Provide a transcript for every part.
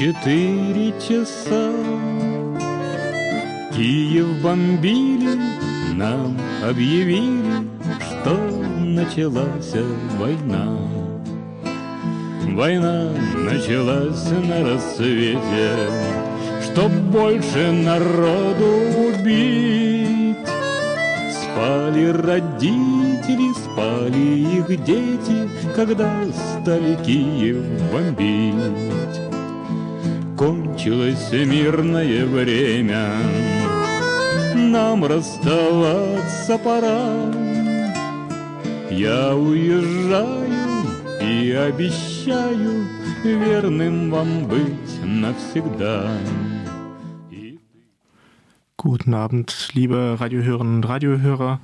Четыре часа Киев бомбили, нам объявили, Что началась война. Война началась на рассвете, Чтоб больше народу убить. Спали родители, спали их дети, Когда стали Киев бомбить. Кончилось мирное время, Нам расставаться пора. Я уезжаю и обещаю Верным вам быть навсегда. Guten Abend, liebe Radiohörerinnen und Radiohörer.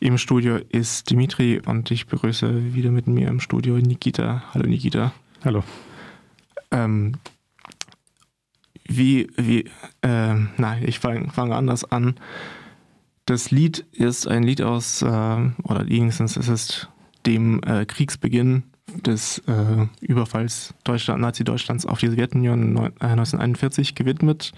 Im Studio ist Dimitri und ich begrüße wieder mit mir im Studio Nikita. Hallo Nikita. Hallo. Ähm, wie, wie, äh, nein, ich fange fang anders an. Das Lied ist ein Lied aus, äh, oder wenigstens es ist dem äh, Kriegsbeginn des äh, Überfalls Deutschland, Nazi-Deutschlands auf die Sowjetunion 1941 gewidmet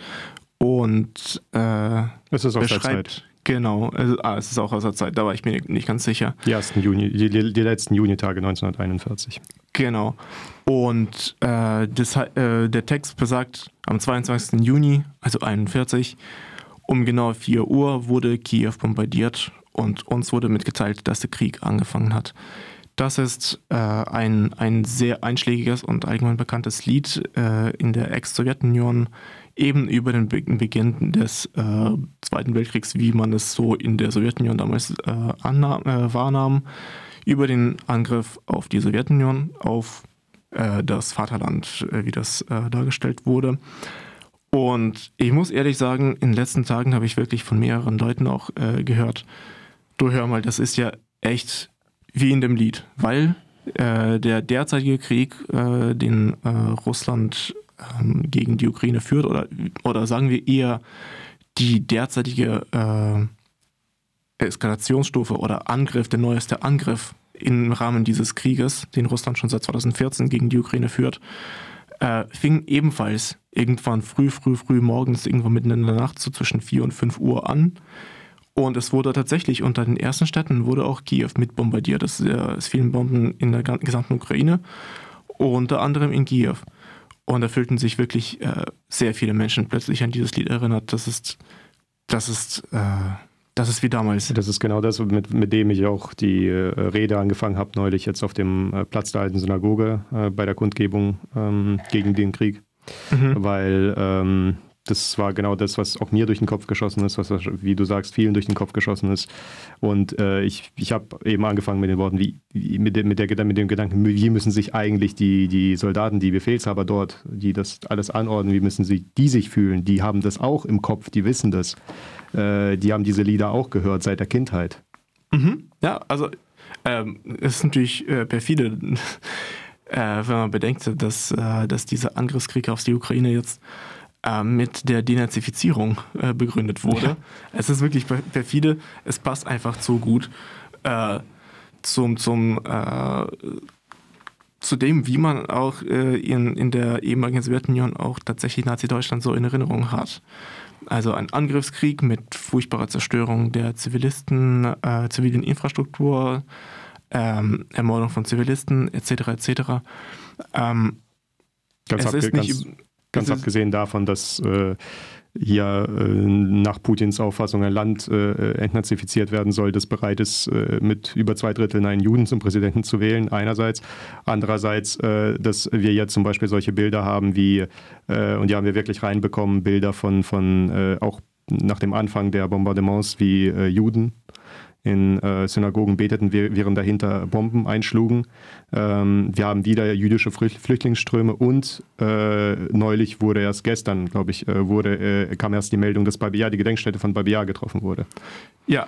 und äh, es ist aus der Zeit. Genau, also, ah, es ist auch aus der Zeit, da war ich mir nicht ganz sicher. Die ersten Juni, die, die letzten Junitage 1941. Genau. Und äh, das, äh, der Text besagt, am 22. Juni, also 41, um genau 4 Uhr wurde Kiew bombardiert und uns wurde mitgeteilt, dass der Krieg angefangen hat. Das ist äh, ein, ein sehr einschlägiges und allgemein bekanntes Lied äh, in der Ex-Sowjetunion eben über den Beginn des äh, Zweiten Weltkriegs, wie man es so in der Sowjetunion damals äh, annahm, äh, wahrnahm, über den Angriff auf die Sowjetunion, auf äh, das Vaterland, äh, wie das äh, dargestellt wurde. Und ich muss ehrlich sagen, in den letzten Tagen habe ich wirklich von mehreren Leuten auch gehört, du hör mal, das ist ja echt wie in dem Lied, weil der derzeitige Krieg, den Russland ähm, gegen die Ukraine führt oder, oder sagen wir eher die derzeitige äh, Eskalationsstufe oder Angriff, der neueste Angriff im Rahmen dieses Krieges, den Russland schon seit 2014 gegen die Ukraine führt, äh, fing ebenfalls irgendwann früh, früh, früh morgens, irgendwann mitten in der Nacht, so zwischen 4 und 5 Uhr an. Und es wurde tatsächlich unter den ersten Städten wurde auch Kiew mit bombardiert. Es, äh, es fielen Bomben in der gesamten Ukraine, unter anderem in Kiew. Und da fühlten sich wirklich äh, sehr viele Menschen plötzlich an dieses Lied erinnert. Das ist, das ist, äh, das ist wie damals. Das ist genau das, mit, mit dem ich auch die äh, Rede angefangen habe, neulich jetzt auf dem äh, Platz der alten Synagoge äh, bei der Kundgebung ähm, gegen den Krieg. Mhm. Weil ähm, das war genau das, was auch mir durch den Kopf geschossen ist, was, wie du sagst, vielen durch den Kopf geschossen ist. Und äh, ich, ich habe eben angefangen mit den Worten, wie, mit, dem, mit, der, mit dem Gedanken, wie müssen sich eigentlich die, die Soldaten, die Befehlshaber dort, die das alles anordnen, wie müssen sie die sich fühlen? Die haben das auch im Kopf, die wissen das. Äh, die haben diese Lieder auch gehört seit der Kindheit. Mhm. Ja, also ähm, es ist natürlich äh, perfide, äh, wenn man bedenkt, dass, äh, dass dieser Angriffskrieg auf die Ukraine jetzt äh, mit der Denazifizierung äh, begründet wurde. Ja. Es ist wirklich perfide, es passt einfach zu gut äh, zum, zum, äh, zu dem, wie man auch äh, in, in der ehemaligen Sowjetunion auch tatsächlich Nazi-Deutschland so in Erinnerung hat. Also ein Angriffskrieg mit furchtbarer Zerstörung der Zivilisten, zivilen Infrastruktur, ähm, Ermordung von Zivilisten etc. etc. Ähm, ganz, es ist Ganz abgesehen davon, dass äh, hier äh, nach Putins Auffassung ein Land äh, entnazifiziert werden soll, das bereit ist, äh, mit über zwei Dritteln einen Juden zum Präsidenten zu wählen, einerseits. Andererseits, äh, dass wir jetzt zum Beispiel solche Bilder haben wie, äh, und die haben wir wirklich reinbekommen, Bilder von, von auch nach dem Anfang der Bombardements wie Juden in äh, Synagogen beteten, während dahinter Bomben einschlugen. Ähm, wir haben wieder jüdische Flüchtlingsströme und äh, neulich wurde erst gestern, glaube ich, äh, wurde, äh, kam erst die Meldung, dass Babia, die Gedenkstätte von Babia getroffen wurde. Ja,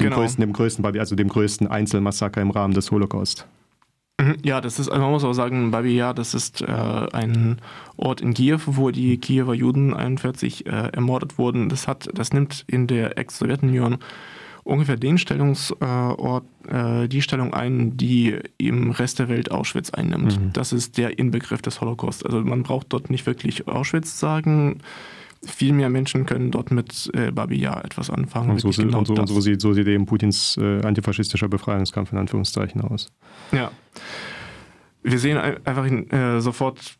dem genau. größten, dem größten, also dem größten Einzelmassaker im Rahmen des Holocaust. Mhm, ja, das ist, man muss auch sagen, Babia, das ist äh, ein Ort in Kiew, wo die Kiewer Juden 41 äh, ermordet wurden. Das hat, das nimmt in der Ex-Sowjetunion ungefähr den Stellungsort, äh, die Stellung ein, die im Rest der Welt Auschwitz einnimmt. Mhm. Das ist der Inbegriff des Holocaust. Also man braucht dort nicht wirklich Auschwitz sagen. Viel mehr Menschen können dort mit äh, Babi Yar etwas anfangen. Und so, genau und so, und so, sieht, so sieht eben Putins äh, antifaschistischer Befreiungskampf in Anführungszeichen aus. Ja. Wir sehen einfach äh, sofort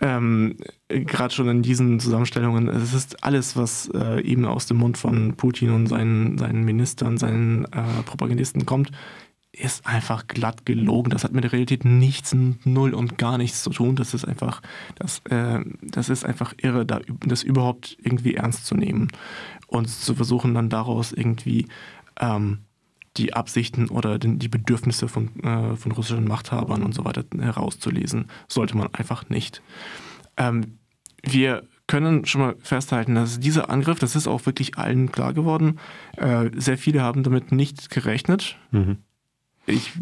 ähm, gerade schon in diesen Zusammenstellungen, es ist alles, was äh, eben aus dem Mund von Putin und seinen, seinen Ministern, seinen äh, Propagandisten kommt, ist einfach glatt gelogen. Das hat mit der Realität nichts, null und gar nichts zu tun. Das ist einfach, das, äh, das ist einfach irre, da, das überhaupt irgendwie ernst zu nehmen und zu versuchen dann daraus irgendwie ähm, die Absichten oder den, die Bedürfnisse von, äh, von russischen Machthabern und so weiter herauszulesen. Sollte man einfach nicht. Ähm, wir können schon mal festhalten, dass dieser Angriff, das ist auch wirklich allen klar geworden, äh, sehr viele haben damit nicht gerechnet. Mhm. Ich,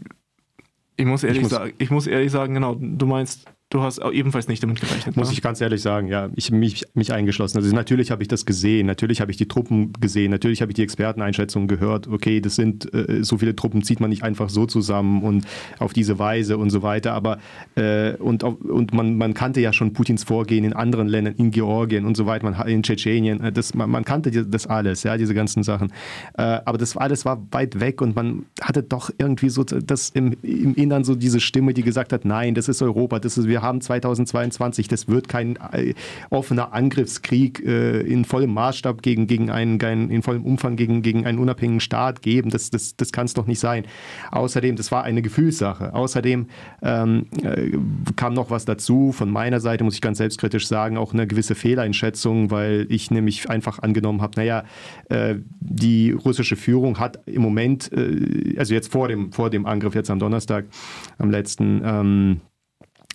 ich, muss ehrlich ich muss, sagen, ich muss ehrlich sagen, genau, du meinst, Du hast ebenfalls nicht damit gerechnet. Muss ne? ich ganz ehrlich sagen, ja. Ich mich, mich eingeschlossen. Also natürlich habe ich das gesehen, natürlich habe ich die Truppen gesehen, natürlich habe ich die Experteneinschätzungen gehört. Okay, das sind äh, so viele Truppen zieht man nicht einfach so zusammen und auf diese Weise und so weiter. Aber äh, und, und man, man kannte ja schon Putins Vorgehen in anderen Ländern, in Georgien und so weiter, man, in Tschetschenien. Äh, das, man, man kannte das alles, ja, diese ganzen Sachen. Äh, aber das alles war weit weg und man hatte doch irgendwie so das im, im Innern so diese Stimme, die gesagt hat, nein, das ist Europa, das ist wir haben 2022. Das wird kein äh, offener Angriffskrieg äh, in vollem Maßstab gegen, gegen einen, in vollem Umfang gegen, gegen einen unabhängigen Staat geben. Das, das, das kann es doch nicht sein. Außerdem, das war eine Gefühlssache. Außerdem ähm, äh, kam noch was dazu. Von meiner Seite muss ich ganz selbstkritisch sagen, auch eine gewisse Fehleinschätzung, weil ich nämlich einfach angenommen habe, naja, äh, die russische Führung hat im Moment, äh, also jetzt vor dem, vor dem Angriff jetzt am Donnerstag, am letzten, ähm,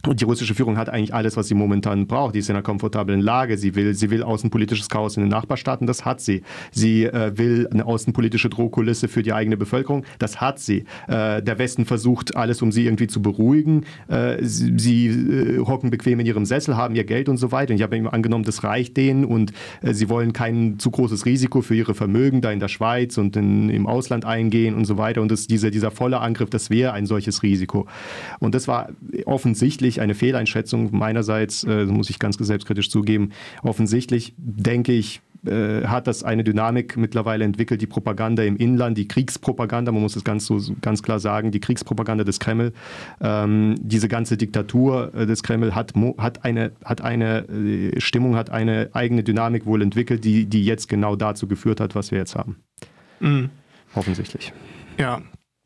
und die russische Führung hat eigentlich alles, was sie momentan braucht. Die ist in einer komfortablen Lage. Sie will, sie will außenpolitisches Chaos in den Nachbarstaaten, das hat sie. Sie äh, will eine außenpolitische Drohkulisse für die eigene Bevölkerung, das hat sie. Äh, der Westen versucht alles, um sie irgendwie zu beruhigen. Äh, sie, sie äh, hocken bequem in ihrem Sessel, haben ihr Geld und so weiter. Und ich habe immer angenommen, das reicht denen und äh, sie wollen kein zu großes Risiko für ihre Vermögen da in der Schweiz und in, im Ausland eingehen und so weiter. Und das, diese, dieser volle Angriff, das wäre ein solches Risiko. Und das war offensichtlich offensichtlich eine Fehleinschätzung meinerseits, äh, muss ich ganz selbstkritisch zugeben. Offensichtlich denke ich, äh, hat das eine Dynamik mittlerweile entwickelt, die Propaganda im Inland, die Kriegspropaganda, man muss es ganz, so, ganz klar sagen, die Kriegspropaganda des Kreml, ähm, diese ganze Diktatur äh, des Kreml hat, hat eine, hat eine äh, Stimmung, hat eine eigene Dynamik wohl entwickelt, die, die jetzt genau dazu geführt hat, was wir jetzt haben. Mhm. Offensichtlich. Ja,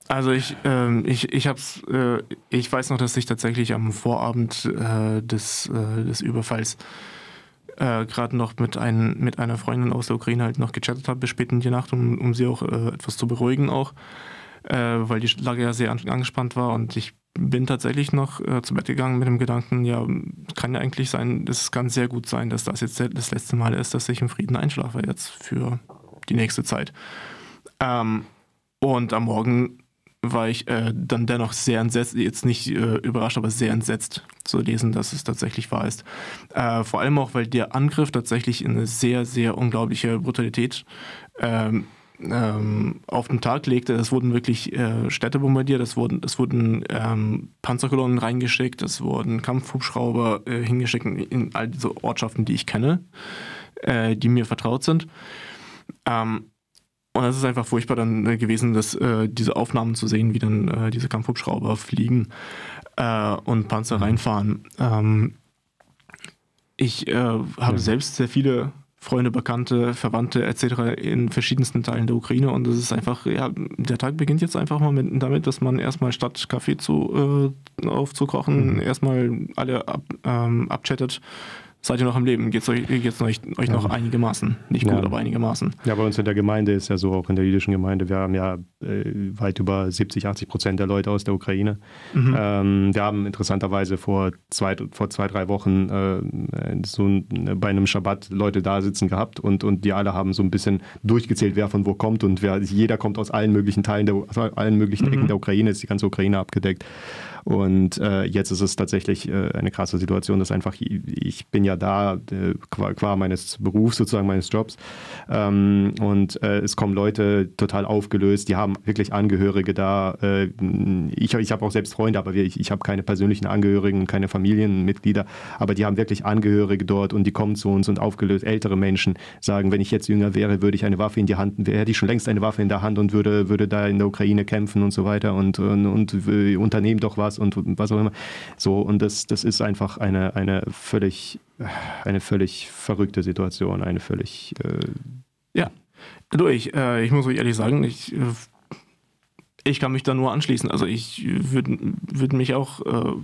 also ich, äh, ich, ich hab's, äh, ich weiß noch, dass ich tatsächlich am Vorabend äh, des, äh, des Überfalls äh, gerade noch mit, ein, mit einer Freundin aus der Ukraine halt noch gechattet habe bis spät in die Nacht, um, um sie auch äh, etwas zu beruhigen auch, weil die Lage ja sehr angespannt war und ich bin tatsächlich noch zu Bett gegangen mit dem Gedanken, ja, kann ja eigentlich sein, es kann sehr gut sein, dass das jetzt das letzte Mal ist, dass ich im Frieden einschlafe jetzt für die nächste Zeit. Ähm, und am Morgen war ich äh, dann dennoch sehr entsetzt, jetzt nicht äh, überrascht, aber sehr entsetzt zu lesen, dass es tatsächlich wahr ist. Äh, vor allem auch, weil der Angriff tatsächlich eine sehr, sehr unglaubliche Brutalität ähm, ähm, auf den Tag legte. Es wurden wirklich äh, Städte bombardiert, es wurden, es wurden ähm, Panzerkolonnen reingeschickt, es wurden Kampfhubschrauber äh, hingeschickt in all diese Ortschaften, die ich kenne, äh, die mir vertraut sind. Ähm, und es ist einfach furchtbar dann äh, gewesen, dass äh, diese Aufnahmen zu sehen, wie dann äh, diese Kampfhubschrauber fliegen äh, und Panzer mhm. reinfahren. Ähm, ich äh, habe ja. selbst sehr viele Freunde, Bekannte, Verwandte etc. in verschiedensten Teilen der Ukraine und es ist einfach, ja, der Tag beginnt jetzt einfach mal mit, damit, dass man erstmal statt Kaffee zu, äh, aufzukochen, mhm. erstmal alle ab, ähm, abchattet seid ihr noch am Leben? Geht's euch, geht's euch, euch noch einigermaßen? Nicht gut, Ja. aber einigermaßen. Ja, bei uns in der Gemeinde ist ja so, auch in der jüdischen Gemeinde, wir haben ja äh, weit über 70, 80 Prozent der Leute aus der Ukraine. Ähm, wir haben interessanterweise vor zwei, vor zwei drei Wochen äh, so ein, bei einem Schabbat Leute da sitzen gehabt und, und die alle haben so ein bisschen durchgezählt, wer von wo kommt und wer, jeder kommt aus allen möglichen Teilen, der, aus allen möglichen Ecken der Ukraine, ist die ganze Ukraine abgedeckt. Und äh, jetzt ist es tatsächlich äh, eine krasse Situation, dass einfach, ich bin ja da äh, qua, qua meines Berufs, sozusagen meines Jobs. Ähm, und äh, es kommen Leute total aufgelöst, die haben wirklich Angehörige da. Äh, ich ich habe auch selbst Freunde, aber ich, ich habe keine persönlichen Angehörigen keine Familienmitglieder. Aber die haben wirklich Angehörige dort und die kommen zu uns und aufgelöst. Ältere Menschen sagen, wenn ich jetzt jünger wäre, würde ich eine Waffe in die Hand, hätte ich schon längst eine Waffe in der Hand und würde, würde da in der Ukraine kämpfen und so weiter und, und, und unternehmen doch was und was auch immer. So, und das, das ist einfach eine, eine völlig, eine völlig verrückte Situation, eine völlig äh, Ja. Du, ich, äh, ich muss euch ehrlich sagen, ich, äh, ich kann mich da nur anschließen. Also ich würde würd mich auch, äh,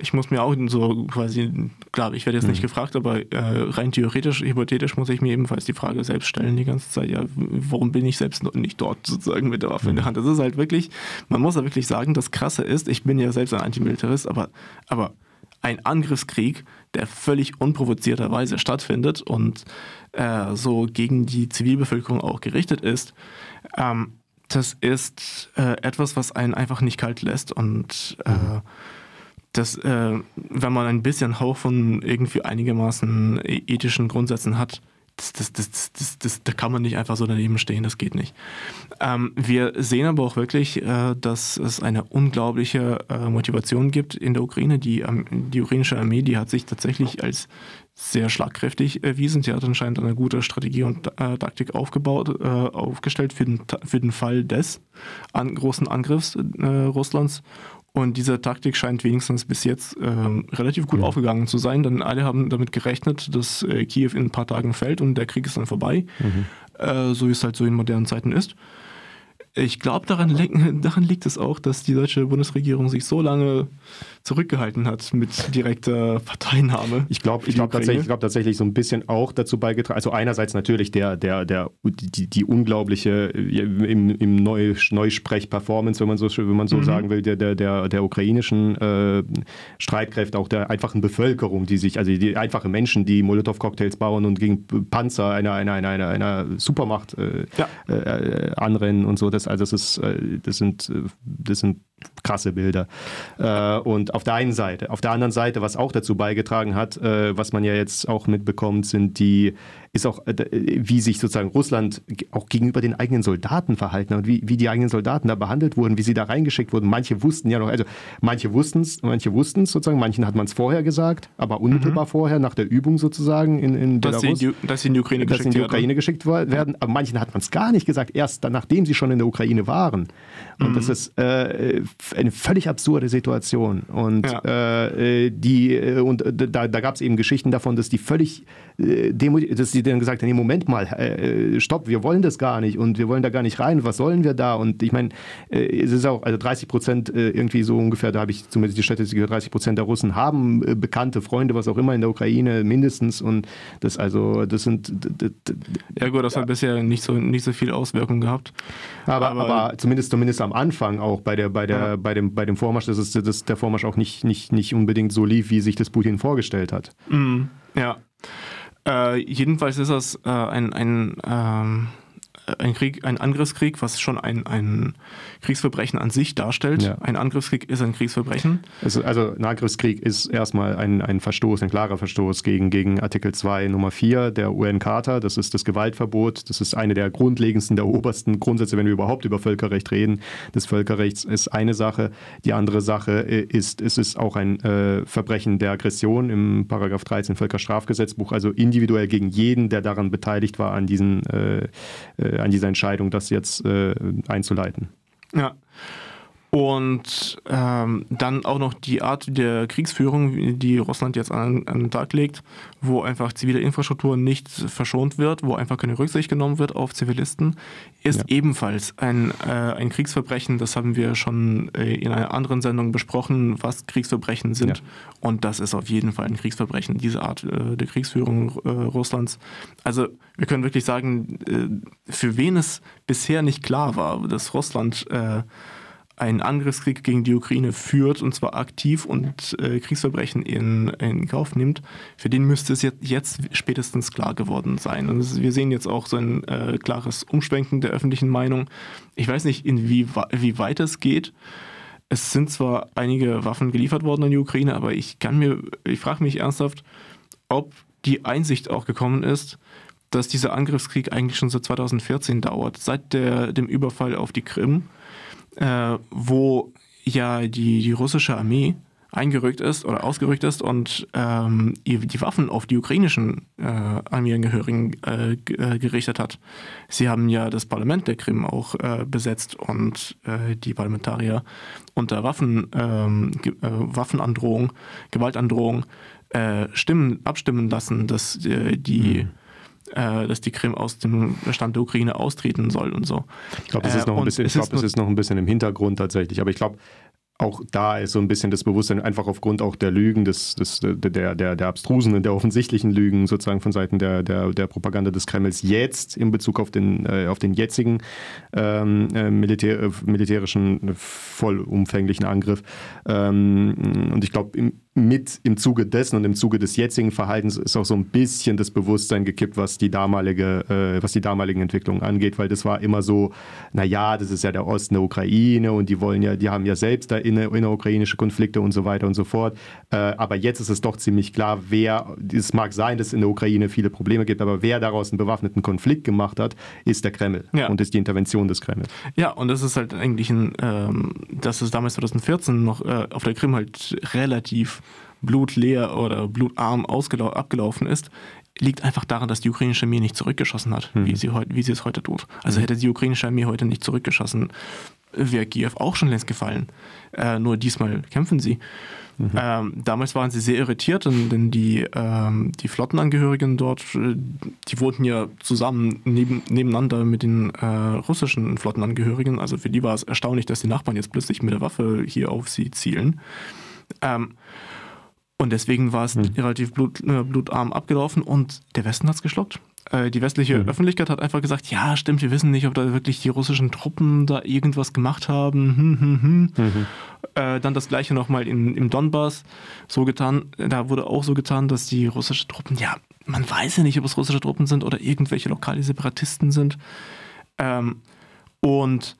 ich muss mir auch so quasi, klar, ich werde jetzt nicht gefragt, aber äh, rein theoretisch, hypothetisch muss ich mir ebenfalls die Frage selbst stellen die ganze Zeit, ja, warum bin ich selbst nicht dort sozusagen mit der Waffe in der Hand? Das ist halt wirklich, man muss ja wirklich sagen, das Krasse ist, ich bin ja selbst ein Antimilitarist, aber, aber ein Angriffskrieg, der völlig unprovozierterweise stattfindet und äh, so gegen die Zivilbevölkerung auch gerichtet ist, ähm, das ist äh, etwas, was einen einfach nicht kalt lässt und äh, das, äh, wenn man ein bisschen Hauch von irgendwie einigermaßen e- ethischen Grundsätzen hat, das, das, das, das, das, da kann man nicht einfach so daneben stehen, das geht nicht. Ähm, wir sehen aber auch wirklich, äh, dass es eine unglaubliche äh, Motivation gibt in der Ukraine. Die, ähm, die ukrainische Armee, die hat sich tatsächlich als sehr schlagkräftig erwiesen. Sie hat anscheinend eine gute Strategie und äh, Taktik aufgebaut, äh, aufgestellt für den, für den Fall des an, großen Angriffs äh, Russlands. Und diese Taktik scheint wenigstens bis jetzt ähm, relativ gut aufgegangen zu sein, denn alle haben damit gerechnet, dass äh, Kiew in ein paar Tagen fällt und der Krieg ist dann vorbei, äh, so wie es halt so in modernen Zeiten ist. Ich glaube, daran, liegt- daran liegt es auch, dass die deutsche Bundesregierung sich so lange zurückgehalten hat mit direkter Parteinahme. Ich glaube ich glaub tatsächlich, ich glaub tatsächlich so ein bisschen auch dazu beigetragen. Also einerseits natürlich der, der, der, die, die unglaubliche äh, im, im Neu, Neusprech-Performance, wenn man so, wenn man so sagen will, der, der, der, der ukrainischen äh, Streitkräfte, auch der einfachen Bevölkerung, die sich, also die einfachen Menschen, die Molotow-Cocktails bauen und gegen Panzer einer, einer, einer, einer, einer Supermacht äh, Ja. äh, anrennen und so. Das, also das, ist, äh, das, sind, äh, das sind krasse Bilder. Äh, und auf der einen Seite. Auf der anderen Seite, was auch dazu beigetragen hat, äh, was man ja jetzt auch mitbekommt, sind die, ist auch, äh, wie sich sozusagen Russland auch gegenüber den eigenen Soldaten verhalten hat und wie, wie die eigenen Soldaten da behandelt wurden, wie sie da reingeschickt wurden. Manche wussten ja noch, also manche wussten es, manche wussten es sozusagen, manchen hat man es vorher gesagt, aber unmittelbar vorher, nach der Übung sozusagen in, in dass, sie in Belarus die, dass sie in die Ukraine dass sie in die geschickt Ukraine geschickt werden. Aber manchen hat man es gar nicht gesagt, erst dann, nachdem sie schon in der Ukraine waren. Und das ist äh, eine völlig absurde Situation. Und, Ja. äh, die, äh, und äh, da, da gab es eben Geschichten davon, dass die völlig, äh, dass sie dann gesagt haben, nee, Moment mal, äh, stopp, wir wollen das gar nicht und wir wollen da gar nicht rein. Was sollen wir da? Und ich meine, äh, es ist auch, also 30 Prozent äh, irgendwie so ungefähr, da habe ich zumindest die Statistik gehört, 30 Prozent der Russen haben äh, Bekannte, Freunde, was auch immer in der Ukraine mindestens. Und das also, das sind Ja gut, das hat bisher nicht so, nicht so viel Auswirkungen gehabt. aber, Aber- aber, zumindest, zumindest am Anfang auch bei, der, bei, der, Ja. bei, dem, bei dem Vormarsch, dass, es, dass der Vormarsch auch nicht, nicht, nicht unbedingt so lief, wie sich das Putin vorgestellt hat. Mhm. Ja. Äh, jedenfalls ist das äh, ein, ein, ähm, ein Krieg, ein Angriffskrieg, was schon ein, ein Kriegsverbrechen an sich darstellt. Ja. Ein Angriffskrieg ist ein Kriegsverbrechen. Also, also ein Angriffskrieg ist erstmal ein, ein Verstoß, ein klarer Verstoß gegen, gegen Artikel 2 Nummer 4 der UN-Charta. Das ist das Gewaltverbot. Das ist eine der grundlegendsten, der obersten Grundsätze, wenn wir überhaupt über Völkerrecht reden. Das Völkerrechts ist eine Sache. Die andere Sache äh, ist, es ist auch ein äh, Verbrechen der Aggression im Paragraph 13 Völkerstrafgesetzbuch, also individuell gegen jeden, der daran beteiligt war, an, diesen, äh, äh, an dieser Entscheidung, das jetzt äh, einzuleiten. Ja. Und ähm, dann auch noch die Art der Kriegsführung, die Russland jetzt an, an, den Tag legt, wo einfach zivile Infrastruktur nicht verschont wird, wo einfach keine Rücksicht genommen wird auf Zivilisten, ist ja. ebenfalls ein, äh, ein Kriegsverbrechen. Das haben wir schon äh, in einer anderen Sendung besprochen, was Kriegsverbrechen sind. Ja. Und das ist auf jeden Fall ein Kriegsverbrechen, diese Art äh, der Kriegsführung äh, Russlands. Also wir können wirklich sagen, äh, für wen es bisher nicht klar war, dass Russland äh, einen Angriffskrieg gegen die Ukraine führt und zwar aktiv und äh, Kriegsverbrechen in, in Kauf nimmt, für den müsste es jetzt, jetzt spätestens klar geworden sein. Und ist, wir sehen jetzt auch so ein äh, klares Umschwenken der öffentlichen Meinung. Ich weiß nicht, inwie weit es geht. Es sind zwar einige Waffen geliefert worden an die Ukraine, aber ich kann mir, ich frage mich ernsthaft, ob die Einsicht auch gekommen ist, dass dieser Angriffskrieg eigentlich schon seit 2014 dauert, seit der, dem Überfall auf die Krim äh, wo ja die, die russische Armee eingerückt ist oder ausgerückt ist und ähm, die Waffen auf die ukrainischen äh, Armeeangehörigen äh, äh, gerichtet hat. Sie haben ja das Parlament der Krim auch äh, besetzt und äh, die Parlamentarier unter Waffen, ähm, äh, Waffenandrohung, Gewaltandrohung stimmen, abstimmen lassen, dass die mhm dass die Krim aus dem Stand der Ukraine austreten soll und so. Ich glaube, es ist, noch ein bisschen, ich glaub, es ist noch ein bisschen im Hintergrund tatsächlich, aber ich glaube, auch da ist so ein bisschen das Bewusstsein, einfach aufgrund auch der Lügen, des, des, der, der, der abstrusen und der offensichtlichen Lügen sozusagen von Seiten der, der, der Propaganda des Kremls jetzt in Bezug auf den, äh, auf den jetzigen ähm, äh, Militär, äh, militärischen vollumfänglichen Angriff. Ähm, und ich glaube, im, mit im Zuge dessen und im Zuge des jetzigen Verhaltens ist auch so ein bisschen das Bewusstsein gekippt, was die damalige, äh, was die damaligen Entwicklungen angeht, weil das war immer so, naja, das ist ja der Osten der Ukraine und die wollen ja, die haben ja selbst da inner, innerukrainische Konflikte und so weiter und so fort. Äh, aber jetzt ist es doch ziemlich klar, wer, es mag sein, dass es in der Ukraine viele Probleme gibt, aber wer daraus einen bewaffneten Konflikt gemacht hat, ist der Kreml ja. und ist die Intervention des Kreml. Ja, und das ist halt eigentlich ein, ähm, dass es damals 2014 noch äh, auf der Krim halt relativ blutleer oder blutarm abgelaufen ist, liegt einfach daran, dass die ukrainische Armee nicht zurückgeschossen hat, hm. wie, sie wie sie es heute tut. Also hätte die ukrainische Armee heute nicht zurückgeschossen, wäre Kiew auch schon längst gefallen. Äh, nur diesmal kämpfen sie. Mhm. Ähm, damals waren sie sehr irritiert, denn die, ähm, die Flottenangehörigen dort, äh, die wohnten ja zusammen neben, nebeneinander mit den äh, russischen Flottenangehörigen. Also für die war es erstaunlich, dass die Nachbarn jetzt plötzlich mit der Waffe hier auf sie zielen. Ähm, und deswegen war es mhm. relativ blut, äh, blutarm abgelaufen und der Westen hat es geschluckt. Äh, die westliche mhm. Öffentlichkeit hat einfach gesagt, ja, stimmt, wir wissen nicht, ob da wirklich die russischen Truppen da irgendwas gemacht haben. Hm, hm, hm. Mhm. Äh, dann das gleiche nochmal im Donbass so getan, da wurde auch so getan, dass die russischen Truppen, ja, man weiß ja nicht, ob es russische Truppen sind oder irgendwelche lokale Separatisten sind. Ähm, und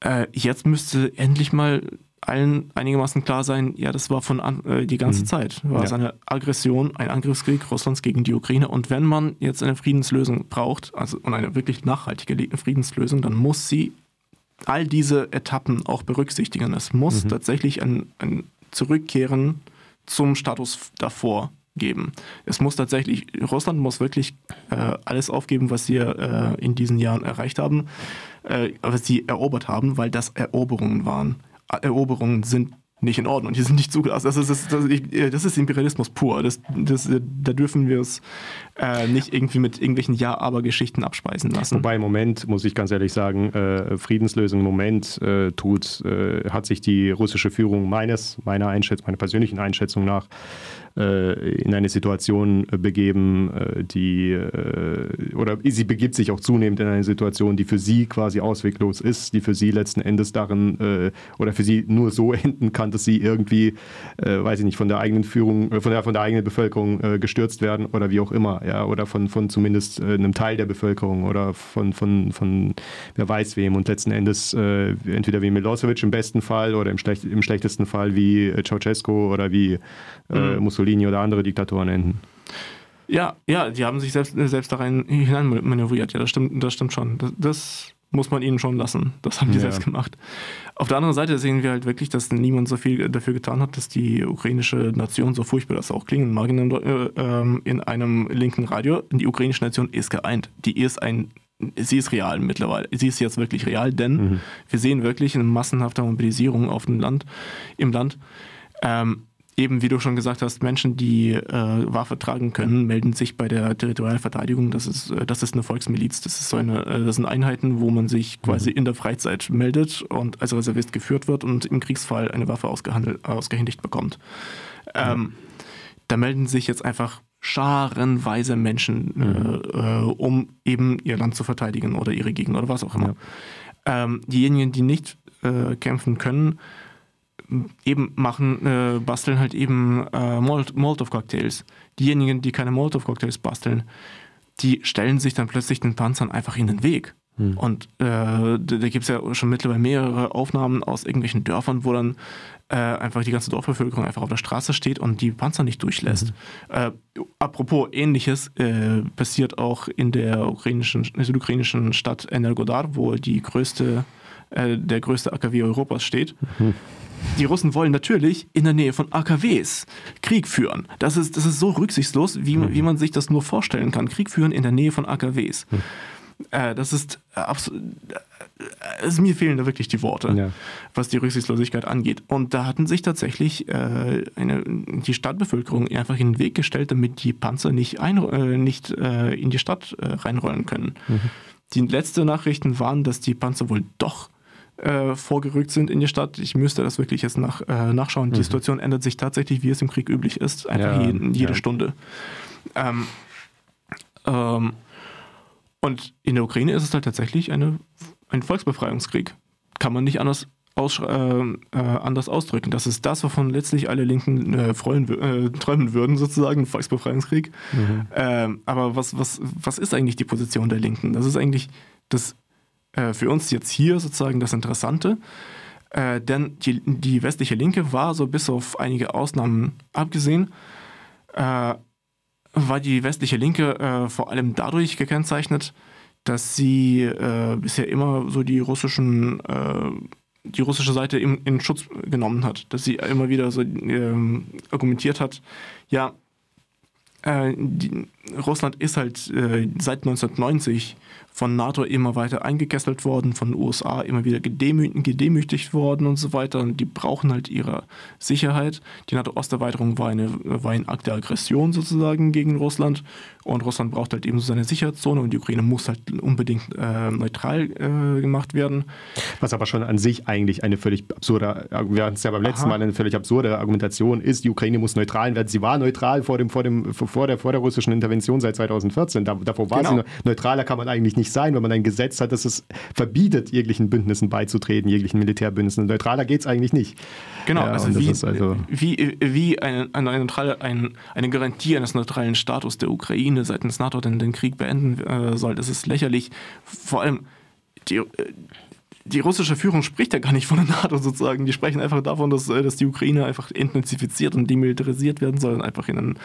äh, jetzt müsste endlich mal allen einigermaßen klar sein, ja, das war von an, äh, die ganze mhm. Zeit, war ja. es eine Aggression, ein Angriffskrieg Russlands gegen die Ukraine. Und wenn man jetzt eine Friedenslösung braucht, also und eine wirklich nachhaltige Friedenslösung, dann muss sie all diese Etappen auch berücksichtigen. Es muss mhm. tatsächlich ein, ein Zurückkehren zum Status davor geben. Es muss tatsächlich, Russland muss wirklich äh, alles aufgeben, was sie äh, in diesen Jahren erreicht haben, äh, was sie erobert haben, weil das Eroberungen waren. Eroberungen sind nicht in Ordnung, die sind nicht zugelassen. Das ist, das, das, das ist Imperialismus pur. Das, das, da dürfen wir es äh, nicht irgendwie mit irgendwelchen Ja-Aber-Geschichten abspeisen lassen. Wobei im Moment, muss ich ganz ehrlich sagen, äh, Friedenslösung im Moment äh, tut, äh, hat sich die russische Führung meines, meiner Einschätzung, meiner persönlichen Einschätzung nach äh, in eine Situation äh, begeben, die oder sie begibt sich auch zunehmend in eine Situation, die für sie quasi ausweglos ist, die für sie letzten Endes darin oder für sie nur so enden kann, dass sie irgendwie, weiß ich nicht, von der eigenen Führung, von der, von der eigenen Bevölkerung gestürzt werden oder wie auch immer, ja, oder von, von zumindest einem Teil der Bevölkerung oder von, von, von wer weiß wem und letzten Endes entweder wie Milosevic im besten Fall oder im, schlecht, im schlechtesten Fall wie Ceausescu oder wie mhm. Mussolini oder andere Diktatoren enden. Ja, ja, die haben sich selbst, selbst da rein hineinmanövriert. Ja, das stimmt, das stimmt schon. Das, das muss man ihnen schon lassen. Das haben die ja. selbst gemacht. Auf der anderen Seite sehen wir halt wirklich, dass niemand so viel dafür getan hat, dass die ukrainische Nation, so furchtbar das auch klingen mag, in, äh, ähm, in einem linken Radio, die ukrainische Nation ist geeint. Die ist ein sie ist real mittlerweile. Sie ist jetzt wirklich real, denn mhm. wir sehen wirklich eine massenhafte Mobilisierung auf dem Land, im Land. Ähm, eben, wie du schon gesagt hast, Menschen, die äh, Waffe tragen können, melden sich bei der Territorialverteidigung. Das ist, äh, das ist eine Volksmiliz. Das, ist so eine, äh, das sind Einheiten, wo man sich quasi mhm. in der Freizeit meldet und als Reservist geführt wird und im Kriegsfall eine Waffe ausgehändigt bekommt. Ähm, da melden sich jetzt einfach scharenweise Menschen, mhm. äh, um eben ihr Land zu verteidigen oder ihre Gegend oder was auch immer. Ja. Ähm, diejenigen, die nicht äh, kämpfen können, eben machen, äh, basteln halt eben äh, Molotov-Cocktails. Diejenigen, die keine Molotov-Cocktails basteln, die stellen sich dann plötzlich den Panzern einfach in den Weg. Hm. Und äh, da, da gibt es ja schon mittlerweile mehrere Aufnahmen aus irgendwelchen Dörfern, wo dann äh, einfach die ganze Dorfbevölkerung einfach auf der Straße steht und die Panzer nicht durchlässt. Mhm. Äh, apropos ähnliches äh, passiert auch in der ukrainischen, südukrainischen Stadt Energodar, wo die größte, äh, der größte AKW Europas steht. Mhm. Die Russen wollen natürlich in der Nähe von AKWs Krieg führen. Das ist, das ist so rücksichtslos, wie, mhm. wie man sich das nur vorstellen kann. Krieg führen in der Nähe von AKWs. Mhm. Äh, das ist absolut. Äh, mir fehlen da wirklich die Worte, ja. was die Rücksichtslosigkeit angeht. Und da hatten sich tatsächlich äh, eine, die Stadtbevölkerung einfach in den Weg gestellt, damit die Panzer nicht, ein, äh, nicht in die Stadt reinrollen können. Mhm. Die letzten Nachrichten waren, dass die Panzer wohl doch äh, vorgerückt sind in die Stadt. Ich müsste das wirklich jetzt nach, äh, nachschauen. Mhm. Die Situation ändert sich tatsächlich, wie es im Krieg üblich ist, einfach ja, jeden, jede ja. Stunde. Ähm, ähm, und in der Ukraine ist es halt tatsächlich eine, ein Volksbefreiungskrieg. Kann man nicht anders, aus, äh, äh, anders ausdrücken. Das ist das, wovon letztlich alle Linken äh, freuen, äh, träumen würden, sozusagen, ein Volksbefreiungskrieg. Mhm. Ähm, aber was, was, was ist eigentlich die Position der Linken? Das ist eigentlich das äh, für uns jetzt hier sozusagen das Interessante. Äh, denn die, die westliche Linke war so bis auf einige Ausnahmen abgesehen, äh, war die westliche Linke äh, vor allem dadurch gekennzeichnet, dass sie äh, bisher immer so die russischen äh, die russische Seite in, in, Schutz genommen hat, dass sie immer wieder so ähm, argumentiert hat, ja, die, Russland ist halt seit 1990 von NATO immer weiter eingekesselt worden, von den USA immer wieder gedemütigt worden und so weiter. Und die brauchen halt ihre Sicherheit. Die NATO-Osterweiterung war, war ein Akt der Aggression sozusagen gegen Russland. Und Russland braucht halt eben so seine Sicherheitszone und die Ukraine muss halt unbedingt äh, neutral äh, gemacht werden. Was aber schon an sich eigentlich eine völlig absurde, wir hatten es ja beim letzten Aha. Mal eine völlig absurde Argumentation ist, die Ukraine muss neutral werden. Sie war neutral vor, dem, vor, dem, vor, der, vor der russischen Intervention seit 2014. davor war genau. sie neutraler kann man eigentlich nicht sein, wenn man ein Gesetz hat, das es verbietet, jeglichen Bündnissen beizutreten, jeglichen Militärbündnissen. Neutraler geht es eigentlich nicht. Genau, ja, also, wie, also wie, wie eine, eine, neutrale, ein, eine Garantie eines neutralen Status der Ukraine seitens NATO denn den Krieg beenden äh, soll, das ist lächerlich. Vor allem die, die russische Führung spricht ja gar nicht von der NATO sozusagen. Die sprechen einfach davon, dass, äh, dass die Ukraine einfach entnazifiziert und demilitarisiert werden soll und einfach in ein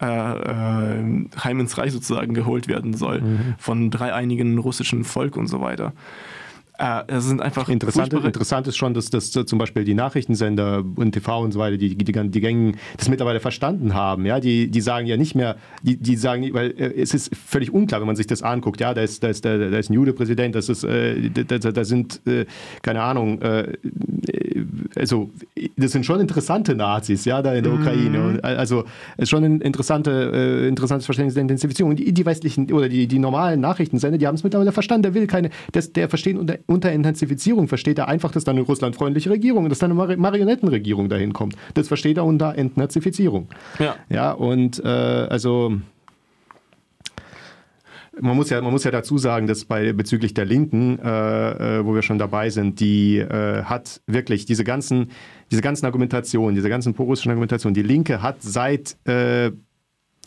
äh, äh, Heim ins Reich sozusagen geholt werden soll mhm. von dreieinigen russischen Volk und so weiter. Äh, sind einfach interessant, interessant ist schon, dass, dass zum Beispiel die Nachrichtensender und TV und so weiter, die, die, die Gängen das mittlerweile verstanden haben. Ja, die, die sagen ja nicht mehr, die, die sagen, weil äh, es ist völlig unklar, wenn man sich das anguckt. Ja, da ist, da ist, da, da ist ein Jude-Präsident, das ist, äh, da, da, sind, äh, keine Ahnung, äh, also das sind schon interessante Nazis, ja, da in der mhm. Ukraine. Also es ist schon ein interessante, äh, interessantes Verständnis der Intensifizierung. Die, die westlichen oder die, die normalen Nachrichtensender, die haben es mittlerweile verstanden. Der will keine, das, der versteht unter unter Intensifizierung versteht er einfach, dass da eine russlandfreundliche Regierung, dass da eine Mar Marionettenregierung dahin kommt. Das versteht er unter Entnazifizierung. Ja. Ja, und äh, also man muss ja, man muss ja dazu sagen, dass bei bezüglich der Linken, äh, äh, wo wir schon dabei sind, die äh, hat wirklich diese ganzen, diese ganzen Argumentationen, diese ganzen prorussischen Argumentationen, die Linke hat seit äh,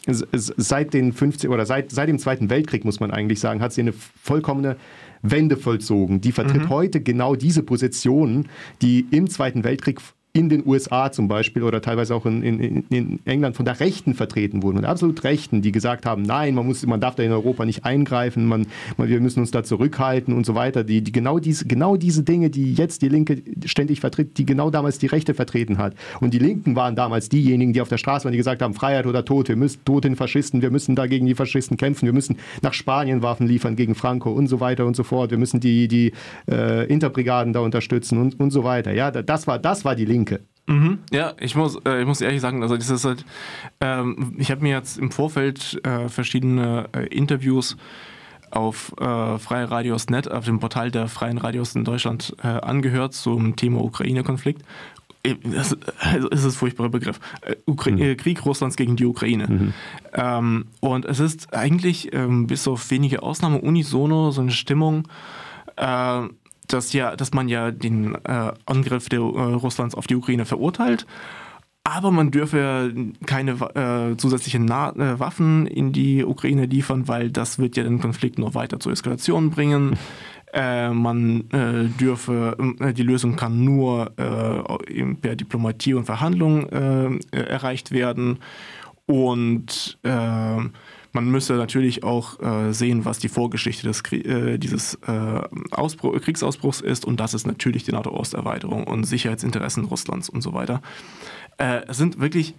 seit den 50 oder seit, seit dem Zweiten Weltkrieg muss man eigentlich sagen, hat sie eine vollkommene Wende vollzogen. Die vertritt mhm. heute genau diese Positionen, die im Zweiten Weltkrieg in den USA zum Beispiel oder teilweise auch in, in, in England von der Rechten vertreten wurden. Und absolut Rechten, die gesagt haben, nein, man, muss, man darf da in Europa nicht eingreifen, man, man, wir müssen uns da zurückhalten und so weiter. Die, die genau, diese, genau diese Dinge, die jetzt die Linke ständig vertritt, die genau damals die Rechte vertreten hat. Und die Linken waren damals diejenigen, die auf der Straße waren, die gesagt haben, Freiheit oder Tod, wir müssen Tod den Faschisten, wir müssen da gegen die Faschisten kämpfen, wir müssen nach Spanien Waffen liefern gegen Franco und so weiter und so fort, wir müssen die, die äh, Interbrigaden da unterstützen und, und so weiter. Ja, das war, das war die Linke. Mhm. Ja, ich muss, äh, ich muss ehrlich sagen, also das ist halt, ähm, ich habe mir jetzt im Vorfeld äh, verschiedene äh, Interviews auf äh, Freie Radios.net, auf dem Portal der Freien Radios in Deutschland äh, angehört zum Thema Ukraine-Konflikt. Äh, das, also ist ein furchtbarer Begriff. Äh, Ukra mhm. Krieg Russlands gegen die Ukraine. Mhm. Ähm, und es ist eigentlich ähm, bis auf wenige Ausnahmen unisono so eine Stimmung, dass, ja, dass man ja den äh, Angriff der, äh, Russlands auf die Ukraine verurteilt. Aber man dürfe keine äh, zusätzlichen Na äh, Waffen in die Ukraine liefern, weil das wird ja den Konflikt nur weiter zur Eskalation bringen. Äh, man äh, dürfe, die Lösung kann nur per Diplomatie und Verhandlung erreicht werden. Und man müsse natürlich auch äh, sehen, was die Vorgeschichte des Krie äh, dieses äh, Ausbruch, Kriegsausbruchs ist und das ist natürlich die NATO-Osterweiterung und Sicherheitsinteressen Russlands und so weiter. Äh, es sind wirklich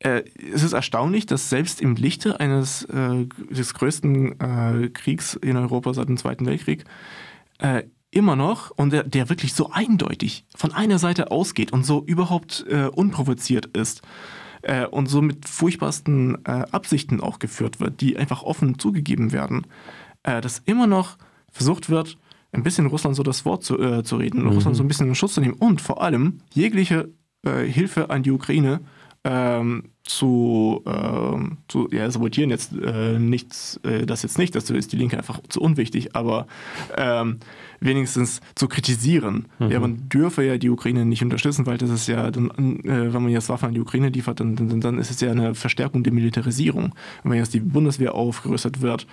äh, es ist erstaunlich, dass selbst im Lichte eines äh, des größten Kriegs in Europa seit dem Zweiten Weltkrieg immer noch und der, der, wirklich so eindeutig von einer Seite ausgeht und so überhaupt unprovoziert ist, äh, und so mit furchtbarsten äh, Absichten auch geführt wird, die einfach offen zugegeben werden, äh, dass immer noch versucht wird, ein bisschen Russland so das Wort zu, äh, zu reden, mhm. Russland so ein bisschen in Schutz zu nehmen und vor allem jegliche äh, Hilfe an die Ukraine ähm, zu, ähm, zu ja, sabotieren jetzt äh, nichts, äh, das jetzt nicht, dazu ist die Linke einfach zu unwichtig, aber ähm, wenigstens zu kritisieren. Mhm. Ja, man dürfe ja die Ukraine nicht unterstützen, weil das ist ja, dann, äh, wenn man jetzt Waffen an die Ukraine liefert, dann, dann, dann ist es ja eine Verstärkung der Militarisierung. Und wenn jetzt die Bundeswehr aufgerüstet wird,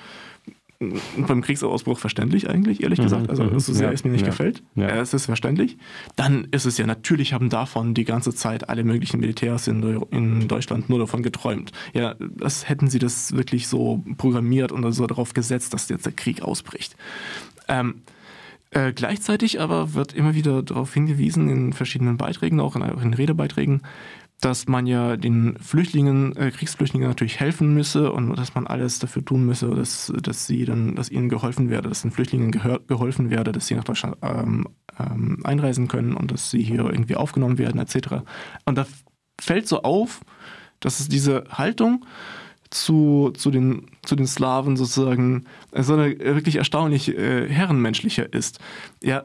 beim Kriegsausbruch verständlich eigentlich, ehrlich mhm, gesagt. Also mhm. so sehr ja, es mir nicht ja, gefällt. Ja. Es ist verständlich. Dann ist es ja, natürlich haben davon die ganze Zeit alle möglichen Militärs in, in Deutschland nur davon geträumt. Ja, das hätten sie das wirklich so programmiert und so darauf gesetzt, dass jetzt der Krieg ausbricht. Ähm, äh, gleichzeitig aber wird immer wieder darauf hingewiesen in verschiedenen Beiträgen, auch in, auch in Redebeiträgen, dass man ja den Flüchtlingen, äh, Kriegsflüchtlingen natürlich helfen müsse und dass man alles dafür tun müsse, dass, dass sie dann, dass ihnen geholfen werde, dass den Flüchtlingen geholfen werde, dass sie nach Deutschland ähm, ähm, einreisen können und dass sie hier irgendwie aufgenommen werden, etc. Und da fällt so auf, dass es diese Haltung zu, zu, den, zu den Slawen sozusagen so eine wirklich erstaunlich äh, herrenmenschlicher ist. Ja,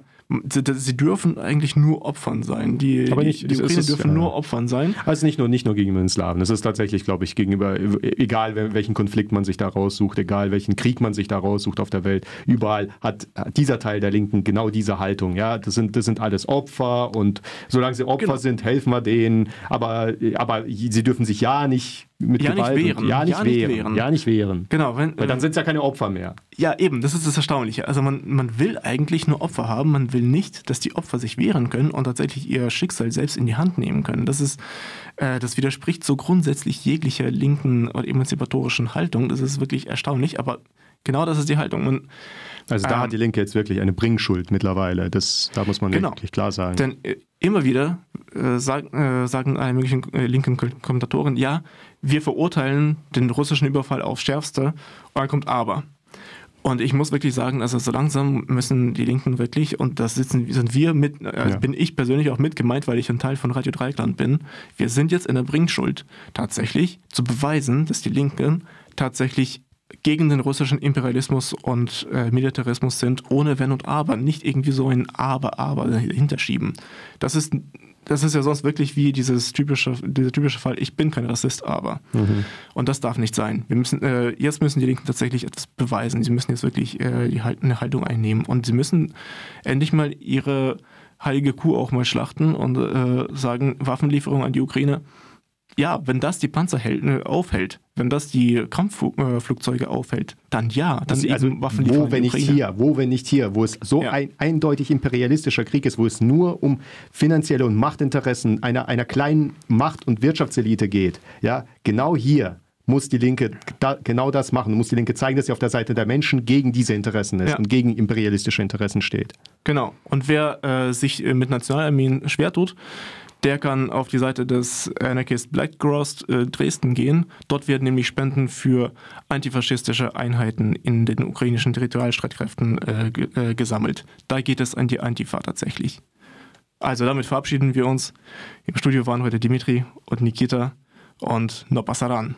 sie dürfen eigentlich nur Opfern sein. Die, Aber nicht, die Ukraine dürfen ja. nur Opfern sein. Also nicht nur, nicht nur gegenüber den Slawen. Es ist tatsächlich, glaube ich, gegenüber, egal welchen Konflikt man sich da raussucht, egal welchen Krieg man sich da raussucht auf der Welt, überall hat dieser Teil der Linken genau diese Haltung. Ja, das sind, das sind alles Opfer und solange sie Opfer genau. sind, helfen wir denen. Aber, aber sie dürfen sich ja nicht mit ja Gewalt nicht wehren. Ja nicht, ja wehren. nicht wehren. Ja nicht wehren. Genau. Wenn, Weil dann sind es ja keine Opfer mehr. Ja, eben. Das ist das Erstaunliche. Also man, man will eigentlich nur Opfer haben. Man will nicht, dass die Opfer sich wehren können und tatsächlich ihr Schicksal selbst in die Hand nehmen können. Das ist, äh, das widerspricht so grundsätzlich jeglicher linken oder emanzipatorischen Haltung. Das ist wirklich erstaunlich. Aber genau das ist die Haltung. Man, also da ähm, hat die Linke jetzt wirklich eine Bringschuld mittlerweile. Das, da muss man genau. wirklich klar sagen. Denn äh, immer wieder äh, sag, äh, sagen alle möglichen äh, linken Kommentatoren, ja, wir verurteilen den russischen Überfall aufs Schärfste und dann kommt aber. Und ich muss wirklich sagen, also so langsam müssen die Linken wirklich, und das sitzen, sind wir mit, äh, ja. bin ich persönlich auch mit gemeint, weil ich ein Teil von Radio Dreikland bin, wir sind jetzt in der Bringschuld, tatsächlich zu beweisen, dass die Linken tatsächlich gegen den russischen Imperialismus und äh, Militarismus sind, ohne Wenn und Aber, nicht irgendwie so ein Aber, Aber dahinter schieben. Das ist das ist ja sonst wirklich wie dieses typische, dieser typische Fall, ich bin kein Rassist, aber. Mhm. Und das darf nicht sein. Wir müssen, äh, jetzt müssen die Linken tatsächlich etwas beweisen. Sie müssen jetzt wirklich äh, die, eine Haltung einnehmen. Und sie müssen endlich mal ihre heilige Kuh auch mal schlachten und äh, sagen, Waffenlieferung an die Ukraine ja, wenn das die Panzer hält, äh, aufhält, wenn das die Kampfflugzeuge aufhält, dann ja, dann das, also Waffen wo wenn nicht hier, wo wenn nicht hier, wo es so ja. ein eindeutig imperialistischer Krieg ist, wo es nur um finanzielle und Machtinteressen einer, einer kleinen Macht- und Wirtschaftselite geht, ja, genau hier muss die Linke da, genau das machen, muss die Linke zeigen, dass sie auf der Seite der Menschen gegen diese Interessen ist ja. und gegen imperialistische Interessen steht. Genau. Und wer äh, sich mit Nationalarmeen schwer tut, der kann auf die Seite des Anarchist Black Cross äh, Dresden gehen. Dort werden nämlich Spenden für antifaschistische Einheiten in den ukrainischen Territorialstreitkräften äh, äh, gesammelt. Da geht es an die Antifa tatsächlich. Also damit verabschieden wir uns. Im Studio waren heute Dimitri und Nikita und no pasaran.